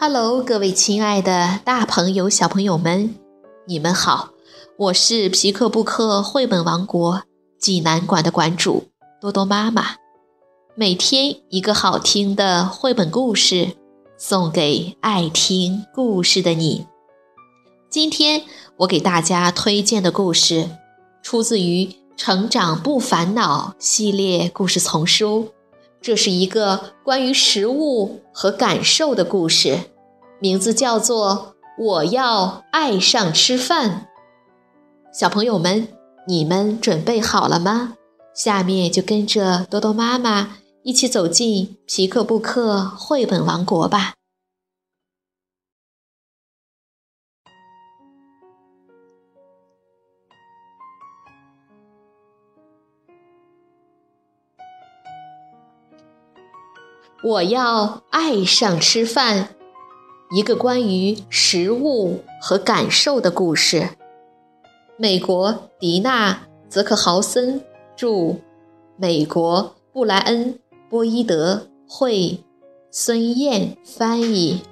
Hello，各位亲爱的大朋友、小朋友们，你们好！我是皮克布克绘本王国济南馆的馆主多多妈妈。每天一个好听的绘本故事，送给爱听故事的你。今天我给大家推荐的故事，出自于《成长不烦恼》系列故事丛书。这是一个关于食物和感受的故事，名字叫做《我要爱上吃饭》。小朋友们，你们准备好了吗？下面就跟着多多妈妈一起走进皮克布克绘本王国吧。我要爱上吃饭，一个关于食物和感受的故事。美国迪娜·泽克豪森著，美国布莱恩·波伊德绘，孙燕翻译，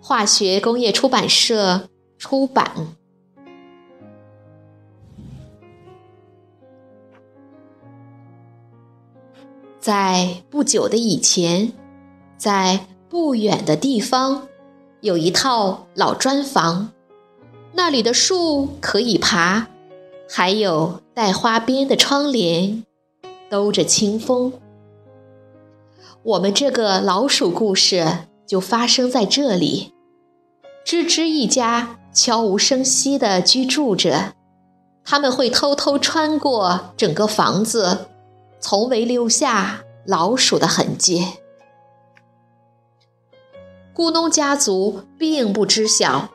化学工业出版社出版。在不久的以前。在不远的地方，有一套老砖房，那里的树可以爬，还有带花边的窗帘，兜着清风。我们这个老鼠故事就发生在这里。吱吱一家悄无声息地居住着，他们会偷偷穿过整个房子，从未留下老鼠的痕迹。咕哝家族并不知晓，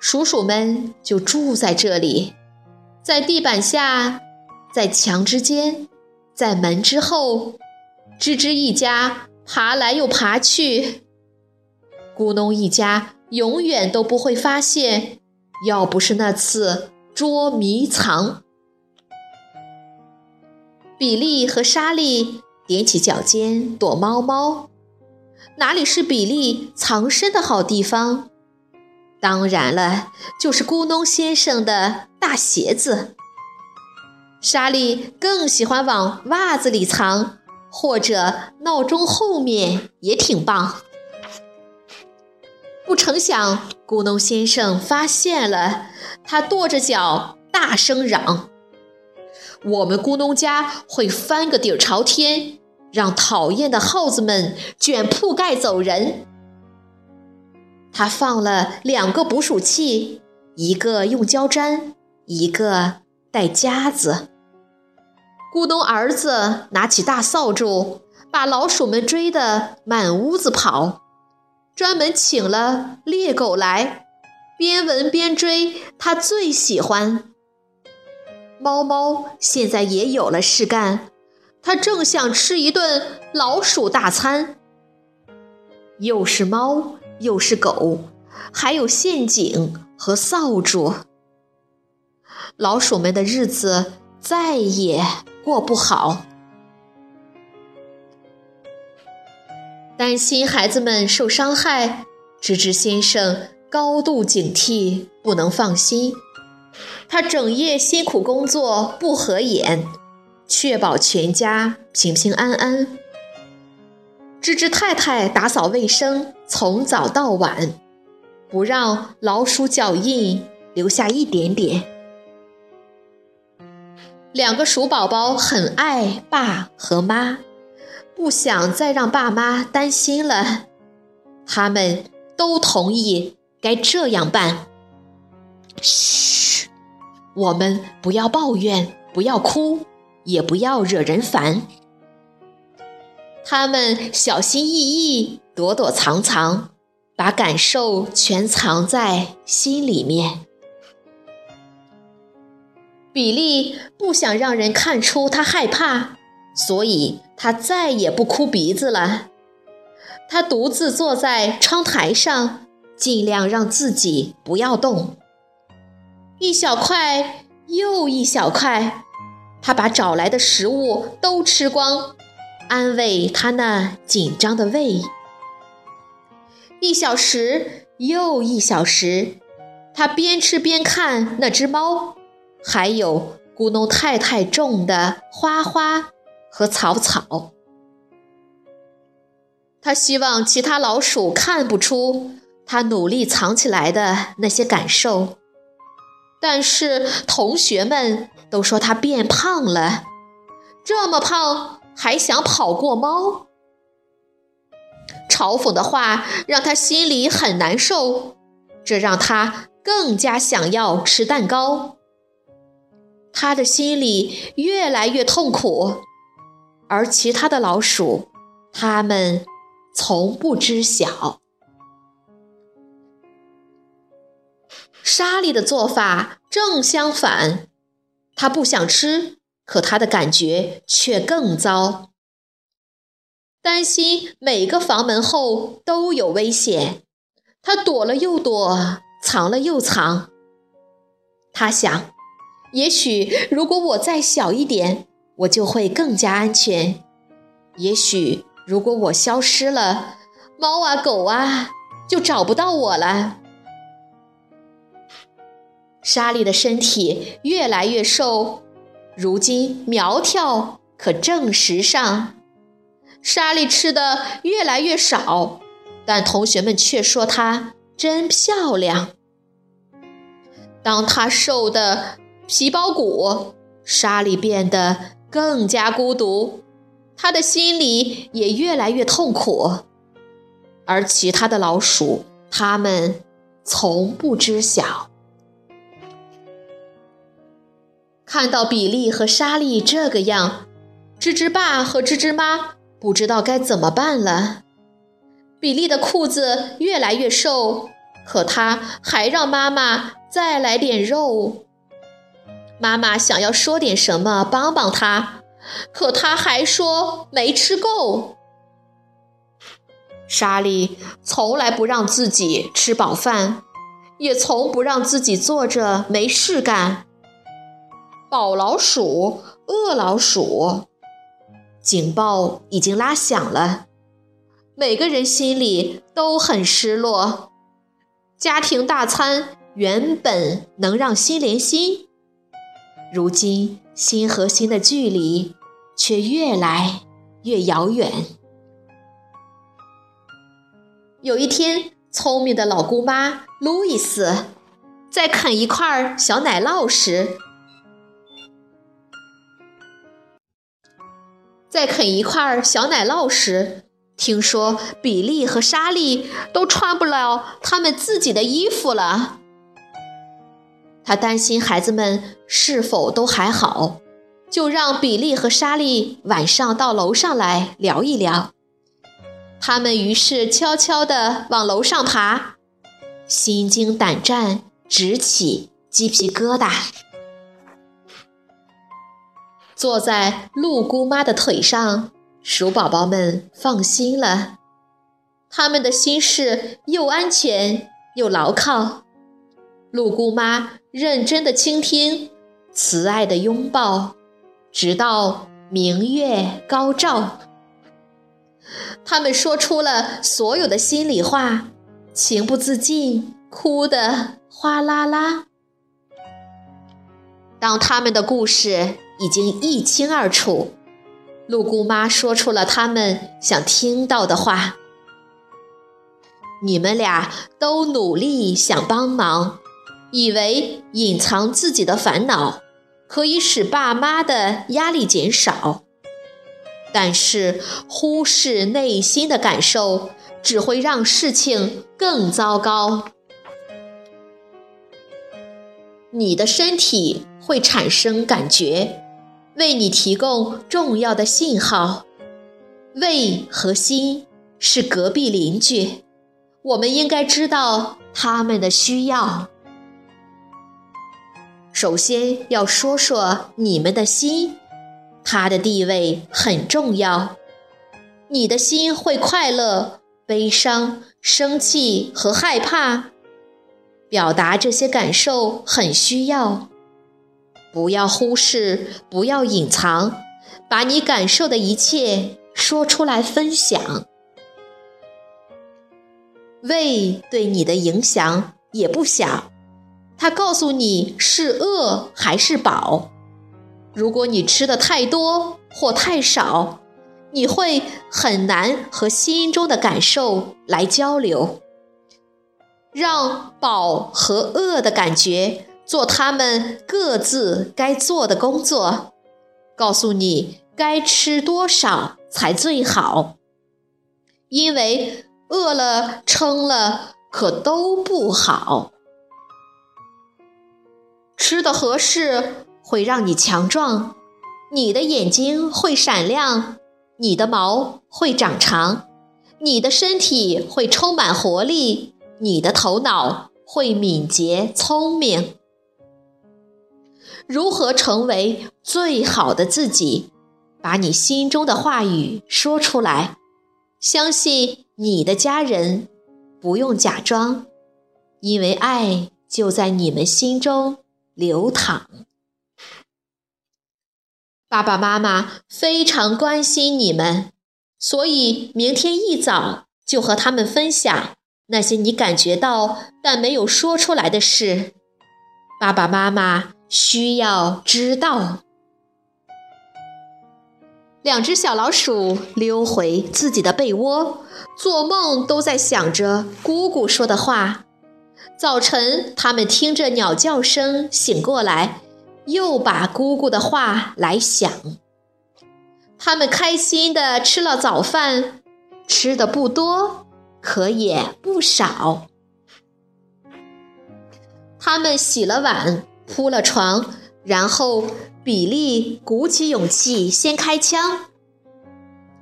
鼠鼠们就住在这里，在地板下，在墙之间，在门之后，吱吱一家爬来又爬去。咕哝一家永远都不会发现，要不是那次捉迷藏，比利和莎莉踮起脚尖躲猫猫。哪里是比利藏身的好地方？当然了，就是咕哝先生的大鞋子。莎莉更喜欢往袜子里藏，或者闹钟后面也挺棒。不成想，咕哝先生发现了，他跺着脚大声嚷：“我们咕哝家会翻个底儿朝天！”让讨厌的耗子们卷铺盖走人。他放了两个捕鼠器，一个用胶粘，一个带夹子。咕咚儿子拿起大扫帚，把老鼠们追得满屋子跑。专门请了猎狗来，边闻边追，他最喜欢。猫猫现在也有了事干。他正想吃一顿老鼠大餐，又是猫又是狗，还有陷阱和扫帚，老鼠们的日子再也过不好。担心孩子们受伤害，吱吱先生高度警惕，不能放心。他整夜辛苦工作，不合眼。确保全家平平安安。吱吱太太打扫卫生，从早到晚，不让老鼠脚印留下一点点。两个鼠宝宝很爱爸和妈，不想再让爸妈担心了，他们都同意该这样办。嘘，我们不要抱怨，不要哭。也不要惹人烦。他们小心翼翼、躲躲藏藏，把感受全藏在心里面。比利不想让人看出他害怕，所以他再也不哭鼻子了。他独自坐在窗台上，尽量让自己不要动。一小块又一小块。他把找来的食物都吃光，安慰他那紧张的胃。一小时又一小时，他边吃边看那只猫，还有咕哝太太种的花花和草草。他希望其他老鼠看不出他努力藏起来的那些感受，但是同学们都说他变胖了，这么胖还想跑过猫。嘲讽的话让他心里很难受，这让他更加想要吃蛋糕。他的心里越来越痛苦，而其他的老鼠，他们。从不知晓，莎莉的做法正相反。他不想吃，可他的感觉却更糟。担心每个房门后都有危险，他躲了又躲，藏了又藏。他想，也许如果我再小一点，我就会更加安全。也许。如果我消失了，猫啊狗啊就找不到我了。莎莉的身体越来越瘦，如今苗条可正时尚。莎莉吃的越来越少，但同学们却说她真漂亮。当她瘦的皮包骨，莎莉变得更加孤独。她的心里也越来越痛苦，而其他的老鼠，他们从不知晓。看到比利和莎莉这个样，吱吱爸和吱吱妈不知道该怎么办了。比利的裤子越来越瘦，可他还让妈妈再来点肉。妈妈想要说点什么帮帮他。可他还说没吃够。莎莉从来不让自己吃饱饭，也从不让自己坐着没事干。宝老鼠，饿老鼠，警报已经拉响了。每个人心里都很失落。家庭大餐原本能让心连心，如今。心和心的距离却越来越遥远。有一天，聪明的老姑妈路易斯在啃一块小奶酪时，在啃一块小奶酪时，听说比利和莎莉都穿不了他们自己的衣服了。他担心孩子们是否都还好，就让比利和莎莉晚上到楼上来聊一聊。他们于是悄悄地往楼上爬，心惊胆战，直起鸡皮疙瘩。坐在鹿姑妈的腿上，鼠宝宝们放心了，他们的心事又安全又牢靠。鹿姑妈认真的倾听，慈爱的拥抱，直到明月高照。他们说出了所有的心里话，情不自禁，哭得哗啦啦。当他们的故事已经一清二楚，陆姑妈说出了他们想听到的话：“你们俩都努力想帮忙。”以为隐藏自己的烦恼可以使爸妈的压力减少，但是忽视内心的感受只会让事情更糟糕。你的身体会产生感觉，为你提供重要的信号。胃和心是隔壁邻居，我们应该知道他们的需要。首先要说说你们的心，它的地位很重要。你的心会快乐、悲伤、生气和害怕，表达这些感受很需要。不要忽视，不要隐藏，把你感受的一切说出来分享。胃对你的影响也不小，它告诉你是饿还是饱。如果你吃的太多或太少，你会很难和心中的感受来交流。让饱和饿的感觉做他们各自该做的工作，告诉你该吃多少才最好。因为饿了、撑了可都不好。吃的合适会让你强壮，你的眼睛会闪亮，你的毛会长长，你的身体会充满活力。你的头脑会敏捷聪明。如何成为最好的自己？把你心中的话语说出来。相信你的家人，不用假装，因为爱就在你们心中流淌。爸爸妈妈非常关心你们，所以明天一早就和他们分享。那些你感觉到但没有说出来的事，爸爸妈妈需要知道。两只小老鼠溜回自己的被窝，做梦都在想着姑姑说的话。早晨，他们听着鸟叫声醒过来，又把姑姑的话来想。他们开心地吃了早饭，吃的不多。可也不少。他们洗了碗，铺了床，然后比利鼓起勇气先开枪。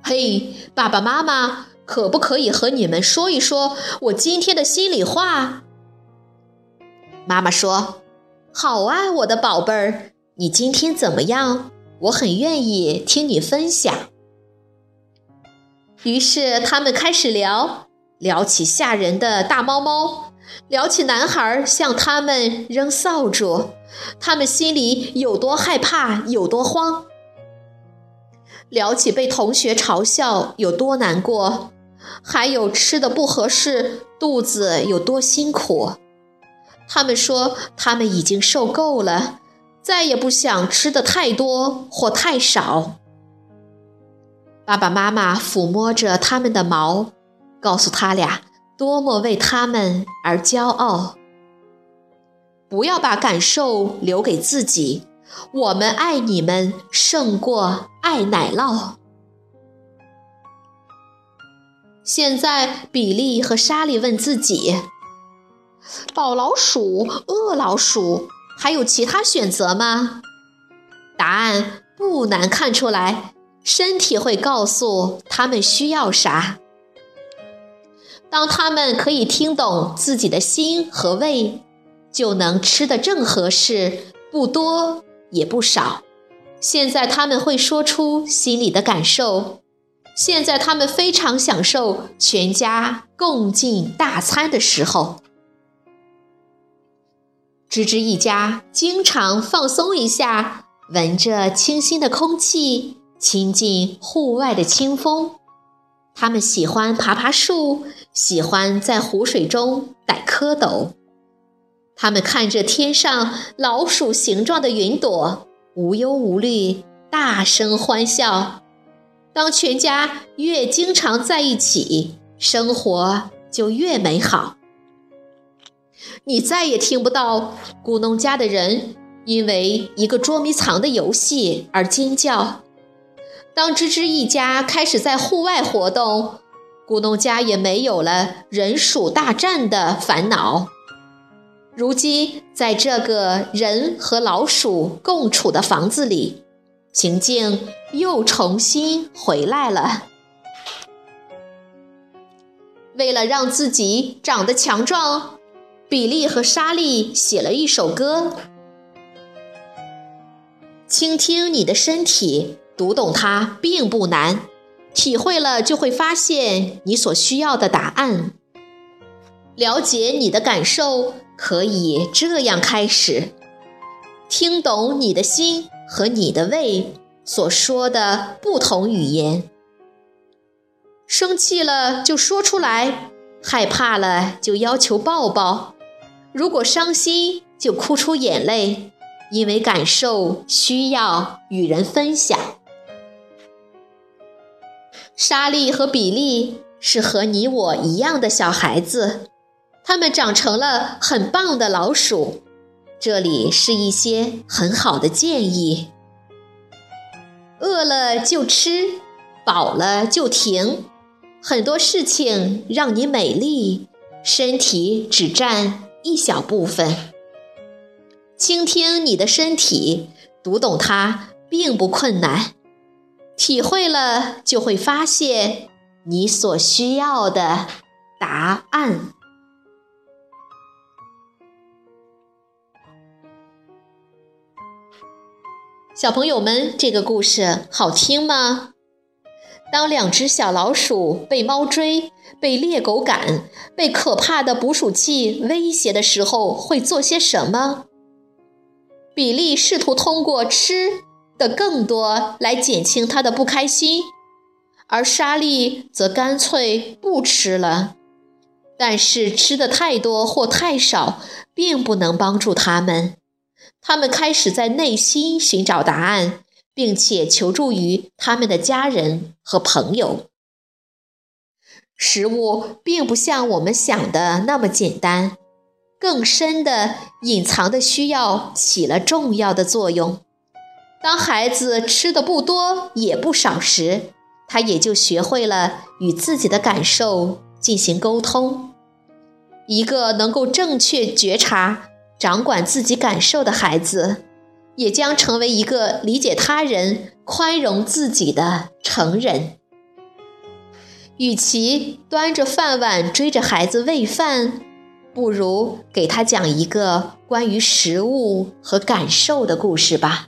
嘿，爸爸妈妈，可不可以和你们说一说我今天的心里话？妈妈说：“好啊，我的宝贝儿，你今天怎么样？我很愿意听你分享。”于是他们开始聊。聊起吓人的大猫猫，聊起男孩向他们扔扫帚，他们心里有多害怕，有多慌；聊起被同学嘲笑有多难过，还有吃的不合适，肚子有多辛苦。他们说他们已经受够了，再也不想吃的太多或太少。爸爸妈妈抚摸着他们的毛。告诉他俩多么为他们而骄傲。不要把感受留给自己，我们爱你们胜过爱奶酪。现在，比利和莎莉问自己：宝老鼠、饿老鼠，还有其他选择吗？答案不难看出来，身体会告诉他们需要啥。当他们可以听懂自己的心和胃，就能吃得正合适，不多也不少。现在他们会说出心里的感受。现在他们非常享受全家共进大餐的时候。吱吱一家经常放松一下，闻着清新的空气，亲近户外的清风。他们喜欢爬爬树，喜欢在湖水中逮蝌蚪。他们看着天上老鼠形状的云朵，无忧无虑，大声欢笑。当全家越经常在一起，生活就越美好。你再也听不到咕农家的人因为一个捉迷藏的游戏而尖叫。当吱吱一家开始在户外活动，咕农家也没有了人鼠大战的烦恼。如今，在这个人和老鼠共处的房子里，情境又重新回来了。为了让自己长得强壮，比利和莎莉写了一首歌：倾听你的身体。读懂它并不难，体会了就会发现你所需要的答案。了解你的感受，可以这样开始：听懂你的心和你的胃所说的不同语言。生气了就说出来，害怕了就要求抱抱，如果伤心就哭出眼泪，因为感受需要与人分享。莎莉和比利是和你我一样的小孩子，他们长成了很棒的老鼠。这里是一些很好的建议：饿了就吃，饱了就停。很多事情让你美丽，身体只占一小部分。倾听你的身体，读懂它并不困难。体会了，就会发现你所需要的答案。小朋友们，这个故事好听吗？当两只小老鼠被猫追、被猎狗赶、被可怕的捕鼠器威胁的时候，会做些什么？比利试图通过吃的更多来减轻他的不开心，而莎莉则干脆不吃了。但是吃的太多或太少，并不能帮助他们。他们开始在内心寻找答案。并且求助于他们的家人和朋友。食物并不像我们想的那么简单，更深的隐藏的需要起了重要的作用。当孩子吃的不多也不少时，他也就学会了与自己的感受进行沟通。一个能够正确觉察、掌管自己感受的孩子。也将成为一个理解他人、宽容自己的成人。与其端着饭碗追着孩子喂饭，不如给他讲一个关于食物和感受的故事吧。